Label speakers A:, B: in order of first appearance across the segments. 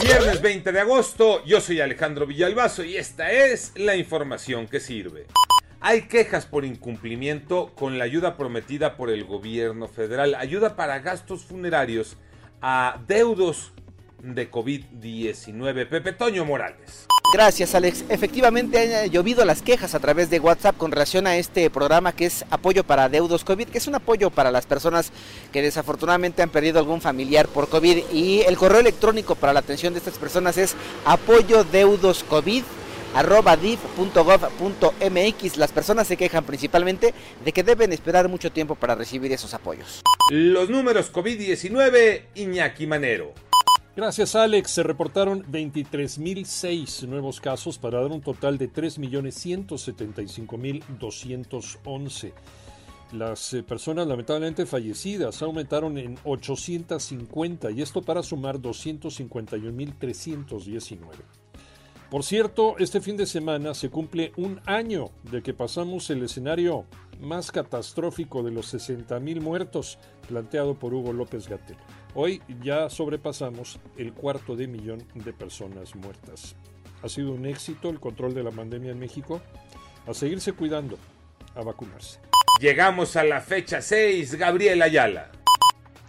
A: Viernes 20 de agosto, yo soy Alejandro Villalbazo y esta es la información que sirve. Hay quejas por incumplimiento con la ayuda prometida por el gobierno federal, ayuda para gastos funerarios a deudos de COVID-19. Pepe Toño Morales.
B: Gracias, Alex. Efectivamente han llovido las quejas a través de WhatsApp con relación a este programa que es apoyo para deudos COVID, que es un apoyo para las personas que desafortunadamente han perdido algún familiar por COVID. Y el correo electrónico para la atención de estas personas es apoyo deudos COVID Las personas se quejan principalmente de que deben esperar mucho tiempo para recibir esos apoyos.
A: Los números COVID-19, Iñaki Manero.
C: Gracias Alex, se reportaron 23.006 nuevos casos para dar un total de 3.175.211. Las eh, personas lamentablemente fallecidas aumentaron en 850 y esto para sumar 251.319. Por cierto, este fin de semana se cumple un año de que pasamos el escenario más catastrófico de los 60.000 muertos planteado por Hugo López Gatel. Hoy ya sobrepasamos el cuarto de millón de personas muertas. Ha sido un éxito el control de la pandemia en México. A seguirse cuidando, a vacunarse.
A: Llegamos a la fecha 6, Gabriel Ayala.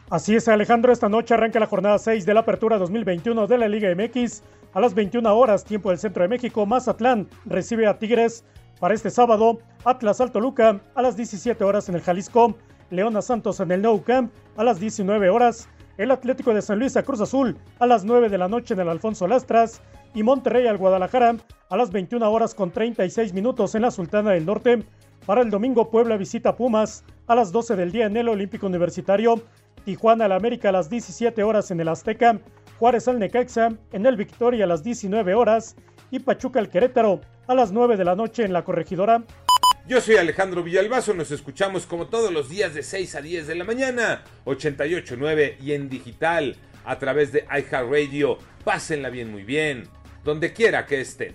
D: Así es, Alejandro, esta noche arranca la jornada 6 de la Apertura 2021 de la Liga MX. A las 21 horas, tiempo del Centro de México, Mazatlán recibe a Tigres. Para este sábado, Atlas Alto Luca a las 17 horas en el Jalisco. Leona Santos en el Nou Camp a las 19 horas el Atlético de San Luis a Cruz Azul a las 9 de la noche en el Alfonso Lastras y Monterrey al Guadalajara a las 21 horas con 36 minutos en la Sultana del Norte. Para el domingo Puebla visita Pumas a las 12 del día en el Olímpico Universitario, Tijuana al América a las 17 horas en el Azteca, Juárez al Necaxa en el Victoria a las 19 horas y Pachuca al Querétaro a las 9 de la noche en la Corregidora.
A: Yo soy Alejandro Villalbazo, nos escuchamos como todos los días de 6 a 10 de la mañana, 88.9 y en digital a través de iHeartRadio. Pásenla bien, muy bien, donde quiera que estén.